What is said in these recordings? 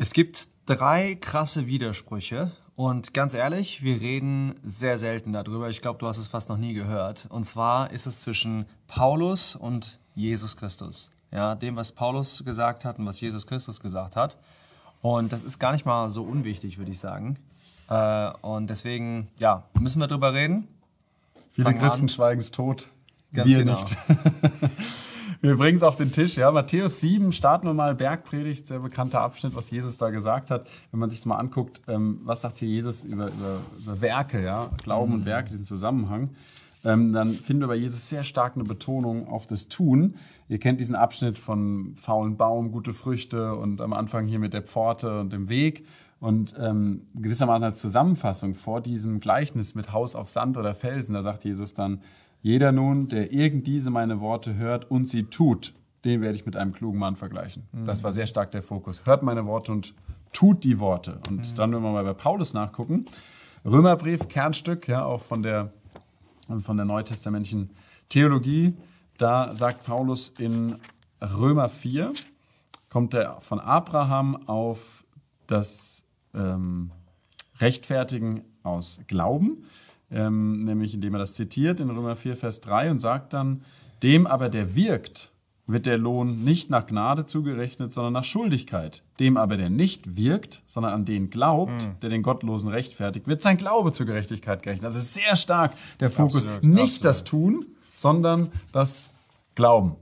Es gibt drei krasse Widersprüche und ganz ehrlich, wir reden sehr selten darüber. Ich glaube, du hast es fast noch nie gehört. Und zwar ist es zwischen Paulus und Jesus Christus. Ja, dem, was Paulus gesagt hat und was Jesus Christus gesagt hat. Und das ist gar nicht mal so unwichtig, würde ich sagen. Äh, und deswegen, ja, müssen wir drüber reden. Viele Fangen Christen schweigen es tot. Ganz wir genau. nicht. wir bringen es auf den Tisch. Ja, Matthäus 7, starten wir mal Bergpredigt, sehr bekannter Abschnitt, was Jesus da gesagt hat. Wenn man sich mal anguckt, ähm, was sagt hier Jesus über, über, über Werke, ja, Glauben und Werke, diesen Zusammenhang, ähm, dann finden wir bei Jesus sehr stark eine Betonung auf das Tun. Ihr kennt diesen Abschnitt von faulen Baum, gute Früchte und am Anfang hier mit der Pforte und dem Weg. Und ähm, gewissermaßen als Zusammenfassung vor diesem Gleichnis mit Haus auf Sand oder Felsen, da sagt Jesus dann, jeder nun, der irgend diese meine Worte hört und sie tut, den werde ich mit einem klugen Mann vergleichen. Das war sehr stark der Fokus. Hört meine Worte und tut die Worte. Und dann, wenn wir mal bei Paulus nachgucken, Römerbrief, Kernstück, ja, auch von der, von der neutestamentlichen Theologie, da sagt Paulus in Römer 4, kommt er von Abraham auf das ähm, Rechtfertigen aus Glauben, ähm, nämlich indem er das zitiert in Römer 4, Vers 3 und sagt dann, dem aber, der wirkt, wird der Lohn nicht nach Gnade zugerechnet, sondern nach Schuldigkeit. Dem aber, der nicht wirkt, sondern an den glaubt, der den Gottlosen rechtfertigt, wird sein Glaube zur Gerechtigkeit gerechnet. Das ist sehr stark der Fokus. Absolut, nicht absolut. das Tun, sondern das Glauben.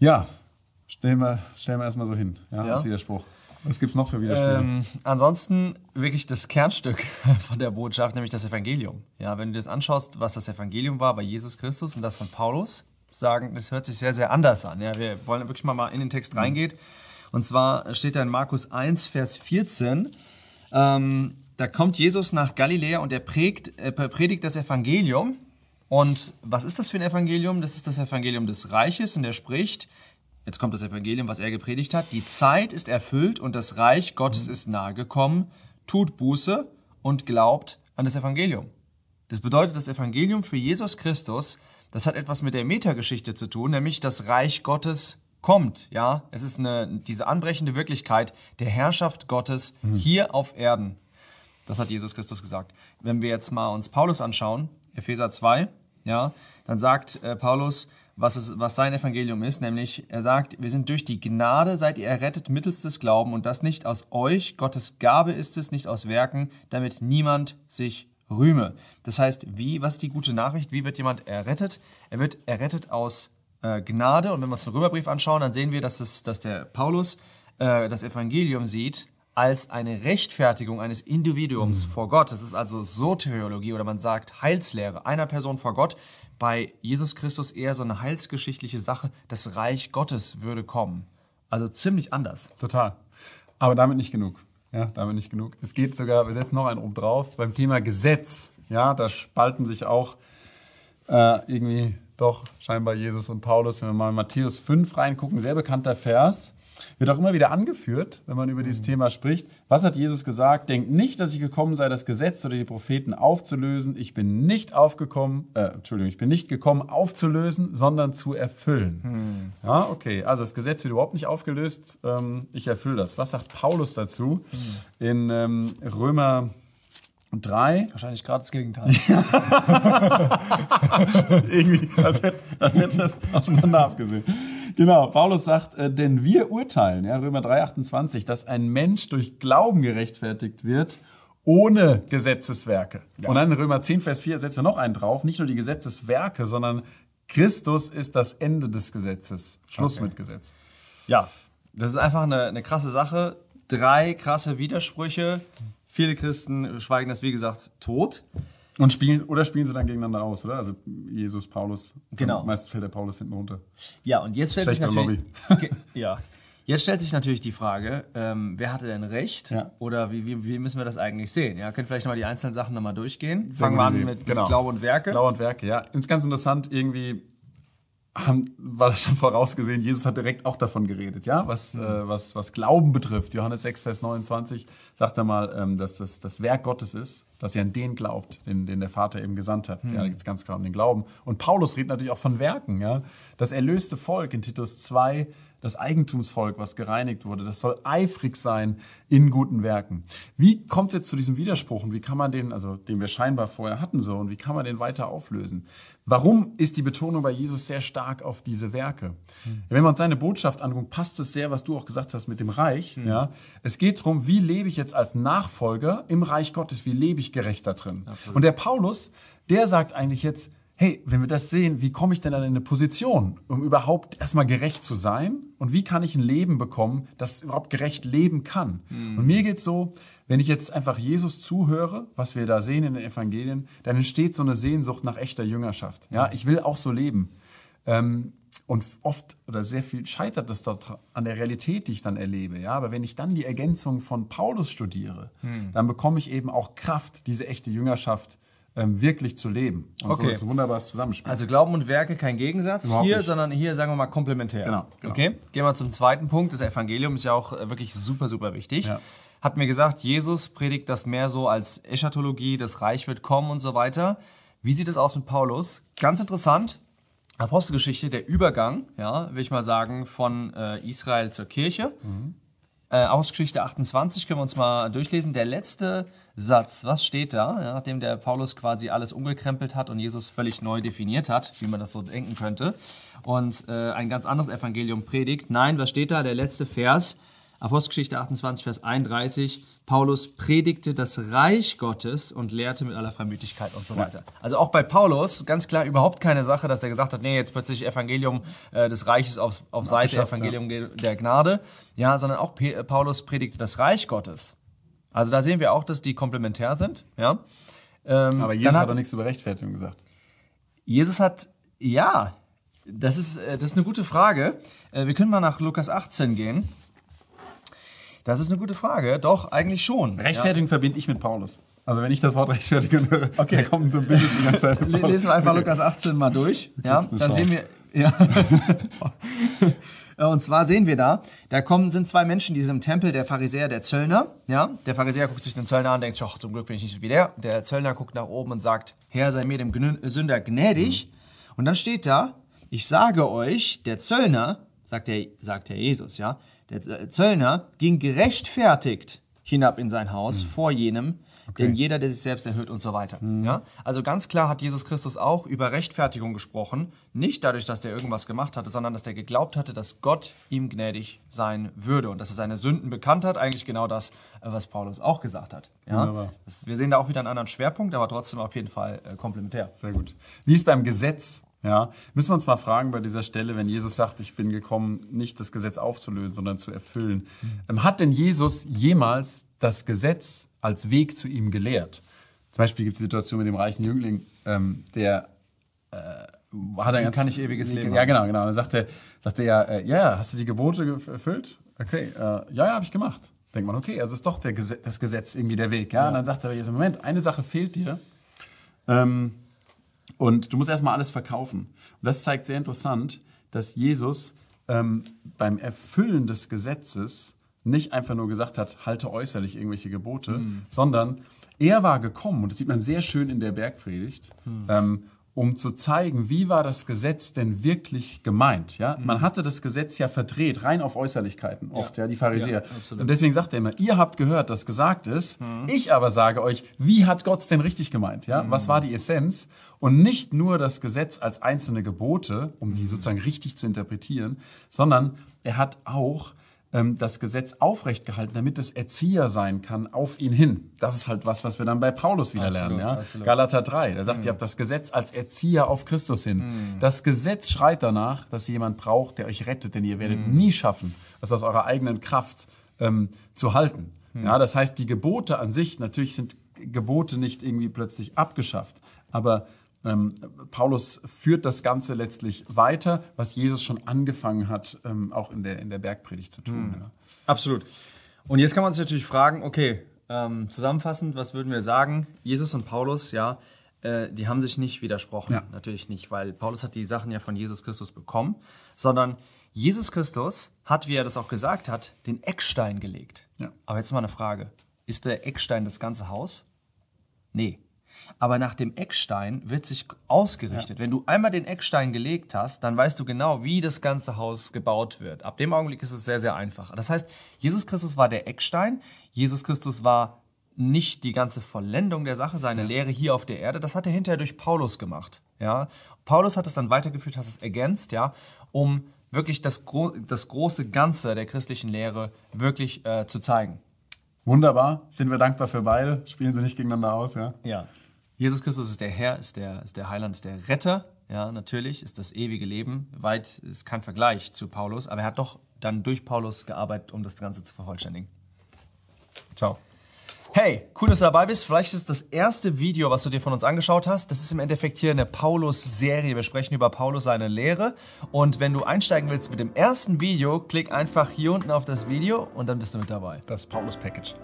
Ja, stellen wir, stellen wir erstmal so hin, ja, Ja. als Widerspruch. Was gibt's noch für Widersprüche? Ähm, ansonsten wirklich das Kernstück von der Botschaft, nämlich das Evangelium. Ja, wenn du dir das anschaust, was das Evangelium war bei Jesus Christus und das von Paulus, sagen, das hört sich sehr, sehr anders an. Ja, wir wollen wirklich mal, in den Text reingehen. Und zwar steht da in Markus 1, Vers 14, ähm, da kommt Jesus nach Galiläa und er prägt, äh, predigt das Evangelium. Und was ist das für ein Evangelium? Das ist das Evangelium des Reiches und er spricht, jetzt kommt das Evangelium, was er gepredigt hat, die Zeit ist erfüllt und das Reich Gottes ist nahe gekommen, tut Buße und glaubt an das Evangelium. Das bedeutet, das Evangelium für Jesus Christus, das hat etwas mit der Metageschichte zu tun, nämlich das Reich Gottes kommt, ja. Es ist eine, diese anbrechende Wirklichkeit der Herrschaft Gottes hier auf Erden. Das hat Jesus Christus gesagt. Wenn wir jetzt mal uns Paulus anschauen, Epheser 2, ja, dann sagt äh, Paulus, was, es, was sein Evangelium ist, nämlich er sagt, wir sind durch die Gnade seid ihr errettet mittels des Glauben und das nicht aus euch, Gottes Gabe ist es, nicht aus Werken, damit niemand sich rühme. Das heißt, wie, was ist die gute Nachricht? Wie wird jemand errettet? Er wird errettet aus äh, Gnade und wenn wir uns den Römerbrief anschauen, dann sehen wir, dass, es, dass der Paulus äh, das Evangelium sieht als eine Rechtfertigung eines Individuums vor Gott. Das ist also Soteriologie oder man sagt Heilslehre einer Person vor Gott. Bei Jesus Christus eher so eine heilsgeschichtliche Sache. Das Reich Gottes würde kommen. Also ziemlich anders. Total. Aber damit nicht genug. Ja, damit nicht genug. Es geht sogar, wir setzen noch einen oben drauf, beim Thema Gesetz. Ja, da spalten sich auch äh, irgendwie doch scheinbar Jesus und Paulus. Wenn wir mal in Matthäus 5 reingucken, sehr bekannter Vers, wird auch immer wieder angeführt, wenn man über dieses Thema spricht. Was hat Jesus gesagt? Denkt nicht, dass ich gekommen sei, das Gesetz oder die Propheten aufzulösen. Ich bin nicht aufgekommen, äh, Entschuldigung, ich bin nicht gekommen, aufzulösen, sondern zu erfüllen. Ja, okay. Also das Gesetz wird überhaupt nicht aufgelöst. Ähm, ich erfülle das. Was sagt Paulus dazu? In ähm, Römer 3. Wahrscheinlich gerade das Gegenteil. Irgendwie, als hätte, als hätte das aufeinander abgesehen. Genau, Paulus sagt, äh, denn wir urteilen, ja, Römer 3, 28, dass ein Mensch durch Glauben gerechtfertigt wird, ohne Gesetzeswerke. Und dann in Römer 10, Vers 4 setzt er noch einen drauf, nicht nur die Gesetzeswerke, sondern Christus ist das Ende des Gesetzes. Schluss Okay. mit Gesetz. Ja, das ist einfach eine, eine krasse Sache. Drei krasse Widersprüche. Viele Christen schweigen das, wie gesagt, tot. Und spielen, oder spielen sie dann gegeneinander aus, oder? Also Jesus, Paulus. Genau. Meistens fällt der Paulus hinten runter. Ja, und jetzt stellt sich Schlechte natürlich, Ge- ja, jetzt stellt sich natürlich die Frage, ähm, wer hatte denn recht? Ja. Oder wie, wie, wie müssen wir das eigentlich sehen? Ja, könnt vielleicht noch mal die einzelnen Sachen nochmal durchgehen. Fangen wir an mit, Genau. mit Glaube und Werke. Glaube und Werke, ja. Ist ganz interessant, irgendwie haben, war das schon vorausgesehen, Jesus hat direkt auch davon geredet, ja, was, äh, was, was Glauben betrifft. Johannes 6, Vers 29 sagt er mal, ähm, dass das das Werk Gottes ist, dass ihr an den glaubt, den, den der Vater eben gesandt hat. Ja, da geht es ganz klar um den Glauben. Und Paulus redet natürlich auch von Werken, ja. Das erlöste Volk in Titus 2, das Eigentumsvolk, was gereinigt wurde, das soll eifrig sein in guten Werken. Wie kommt es jetzt zu diesem Widerspruch und wie kann man den, also den wir scheinbar vorher hatten so, und wie kann man den weiter auflösen? Warum ist die Betonung bei Jesus sehr stark auf diese Werke? Hm. Wenn wir uns seine Botschaft angucken, passt es sehr, was du auch gesagt hast mit dem Reich. Hm. Ja, es geht darum, wie lebe ich jetzt als Nachfolger im Reich Gottes? Wie lebe ich gerecht da drin? Absolut. Und der Paulus, der sagt eigentlich jetzt, hey, wenn wir das sehen, wie komme ich denn dann in eine Position, um überhaupt erstmal gerecht zu sein? Und wie kann ich ein Leben bekommen, das überhaupt gerecht leben kann? Mhm. Und mir geht's so, wenn ich jetzt einfach Jesus zuhöre, was wir da sehen in den Evangelien, dann entsteht so eine Sehnsucht nach echter Jüngerschaft. Ja, ich will auch so leben. Ähm, und oft oder sehr viel scheitert das dort an der Realität, die ich dann erlebe. Ja, aber wenn ich dann die Ergänzung von Paulus studiere, hm. dann bekomme ich eben auch Kraft, diese echte Jüngerschaft ähm, wirklich zu leben. Und okay. so ist ein wunderbares Zusammenspiel. Also Glauben und Werke kein Gegensatz Überhaupt hier, nicht. sondern hier sagen wir mal komplementär. Genau, genau. Okay, gehen wir zum zweiten Punkt. Das Evangelium ist ja auch äh, wirklich super, super wichtig. Ja. Hat mir gesagt, Jesus predigt das mehr so als Eschatologie, das Reich wird kommen und so weiter. Wie sieht es aus mit Paulus? Ganz interessant. Apostelgeschichte, der Übergang, ja, will ich mal sagen, von äh, Israel zur Kirche. Mhm. Äh, Apostelgeschichte 28 können wir uns mal durchlesen. Der letzte Satz, was steht da, ja, nachdem der Paulus quasi alles umgekrempelt hat und Jesus völlig neu definiert hat, wie man das so denken könnte, und äh, ein ganz anderes Evangelium predigt. Nein, was steht da? Der letzte Vers, Apostelgeschichte 28, Vers 31. Paulus predigte das Reich Gottes und lehrte mit aller Freimütigkeit und so weiter. Also auch bei Paulus ganz klar überhaupt keine Sache, dass er gesagt hat, nee, jetzt plötzlich Evangelium äh, des Reiches auf, auf Seite Evangelium ja. der Gnade. Ja, sondern auch P Paulus predigte das Reich Gottes. Also da sehen wir auch, dass die komplementär sind. Ja. Ähm, Aber Jesus hat, hat doch nichts über Rechtfertigung gesagt. Jesus hat, ja, das ist, äh, das ist eine gute Frage. Äh, wir können mal nach Lukas 18 gehen. Das ist eine gute Frage. Doch, eigentlich schon. Rechtfertigung ja. verbinde ich mit Paulus. Also wenn ich das Wort Rechtfertigung höre, okay. kommt ein Bild die ganze Zeit. Lesen wir einfach okay. Lukas 18 mal durch. Ja, da sehen wir. Ja. Und zwar sehen wir da, da kommen, sind zwei Menschen, die sind im Tempel, der Pharisäer, der Zöllner. Ja, der Pharisäer guckt sich den Zöllner an, denkt, zum Glück bin ich nicht so wie der. Der Zöllner guckt nach oben und sagt, Herr, sei mir dem Sünder gnädig. Mhm. Und dann steht da, ich sage euch, der Zöllner, sagt der, sagt Herr Jesus, ja, der Zöllner ging gerechtfertigt hinab in sein Haus mhm. vor jenem, Okay. Denn jeder, der sich selbst erhöht und so weiter. Mhm. Ja? Also ganz klar hat Jesus Christus auch über Rechtfertigung gesprochen. Nicht dadurch, dass der irgendwas gemacht hatte, sondern dass der geglaubt hatte, dass Gott ihm gnädig sein würde und dass er seine Sünden bekannt hat. Eigentlich genau das, äh, was Paulus auch gesagt hat. Ja? Das, wir sehen da auch wieder einen anderen Schwerpunkt, aber trotzdem auf jeden Fall äh, komplementär. Sehr gut. Wie ist beim Gesetz? Ja, müssen wir uns mal fragen bei dieser Stelle, wenn Jesus sagt, ich bin gekommen, nicht das Gesetz aufzulösen, sondern zu erfüllen. Mhm. Hat denn Jesus jemals das Gesetz als Weg zu ihm gelehrt. Zum Beispiel gibt es die Situation mit dem reichen Jüngling, ähm, der äh, hat er ganz, kann ich ewiges Leben Ja, genau, genau. Und dann sagte, sagte er, äh, ja, hast du die Gebote erfüllt? Okay, äh, ja, ja, habe ich gemacht. Denkt man, okay, also ist doch Gesetz, das Gesetz irgendwie der Weg. Ja? ja. Und dann sagt er, jetzt, Moment, eine Sache fehlt dir. Ähm, und du musst erstmal alles verkaufen. Und das zeigt sehr interessant, dass Jesus ähm, beim Erfüllen des Gesetzes nicht einfach nur gesagt hat, halte äußerlich irgendwelche Gebote, mhm. sondern er war gekommen, und das sieht man sehr schön in der Bergpredigt, mhm. ähm, um zu zeigen, wie war das Gesetz denn wirklich gemeint. Ja? Mhm. Man hatte das Gesetz ja verdreht, rein auf Äußerlichkeiten, oft, ja, ja die Pharisäer. Ja, und deswegen sagt er immer, ihr habt gehört, dass gesagt ist, mhm. ich aber sage euch, wie hat Gott es denn richtig gemeint? Ja? Mhm. Was war die Essenz? Und nicht nur das Gesetz als einzelne Gebote, um sie mhm. sozusagen richtig zu interpretieren, sondern er hat auch ähm, das Gesetz aufrecht gehalten, damit es Erzieher sein kann auf ihn hin. Das ist halt was, was wir dann bei Paulus wieder absolut, lernen. Ja? Absolut. Galater 3, der sagt, mhm. ihr habt das Gesetz als Erzieher auf Christus hin. Mhm. Das Gesetz schreit danach, dass ihr jemand braucht, der euch rettet, denn ihr werdet mhm. nie schaffen, das aus eurer eigenen Kraft ähm, zu halten. Mhm. Ja, das heißt, die Gebote an sich, natürlich sind Gebote nicht irgendwie plötzlich abgeschafft, aber ähm, Paulus führt das Ganze letztlich weiter, was Jesus schon angefangen hat, ähm, auch in der, in der Bergpredigt zu tun. Mhm. Ja. Absolut. Und jetzt kann man sich natürlich fragen, okay, ähm, zusammenfassend, was würden wir sagen? Jesus und Paulus, ja, äh, die haben sich nicht widersprochen. Ja. Natürlich nicht, weil Paulus hat die Sachen ja von Jesus Christus bekommen, sondern Jesus Christus hat, wie er das auch gesagt hat, den Eckstein gelegt. Ja. Aber jetzt mal eine Frage. Ist der Eckstein das ganze Haus? Nee. Aber nach dem Eckstein wird sich ausgerichtet. Wenn du einmal den Eckstein gelegt hast, dann weißt du genau, wie das ganze Haus gebaut wird. Ab dem Augenblick ist es sehr, sehr einfach. Das heißt, Jesus Christus war der Eckstein. Jesus Christus war nicht die ganze Vollendung der Sache, seine Lehre hier auf der Erde. Das hat er hinterher durch Paulus gemacht. Ja, Paulus hat es dann weitergeführt, hat es ergänzt, ja, um wirklich das, gro das große Ganze der christlichen Lehre wirklich äh, zu zeigen. Wunderbar. Sind wir dankbar für beide. Spielen sie nicht gegeneinander aus, ja? Ja. Jesus Christus ist der Herr, ist der, ist der Heiland, ist der Retter. Ja, natürlich ist das ewige Leben weit, ist kein Vergleich zu Paulus, aber er hat doch dann durch Paulus gearbeitet, um das Ganze zu vervollständigen. Ciao. Hey, cool, dass du dabei bist. Vielleicht ist das erste Video, was du dir von uns angeschaut hast. Das ist im Endeffekt hier eine Paulus-Serie. Wir sprechen über Paulus, seine Lehre. Und wenn du einsteigen willst mit dem ersten Video, klick einfach hier unten auf das Video und dann bist du mit dabei. Das Paulus-Package.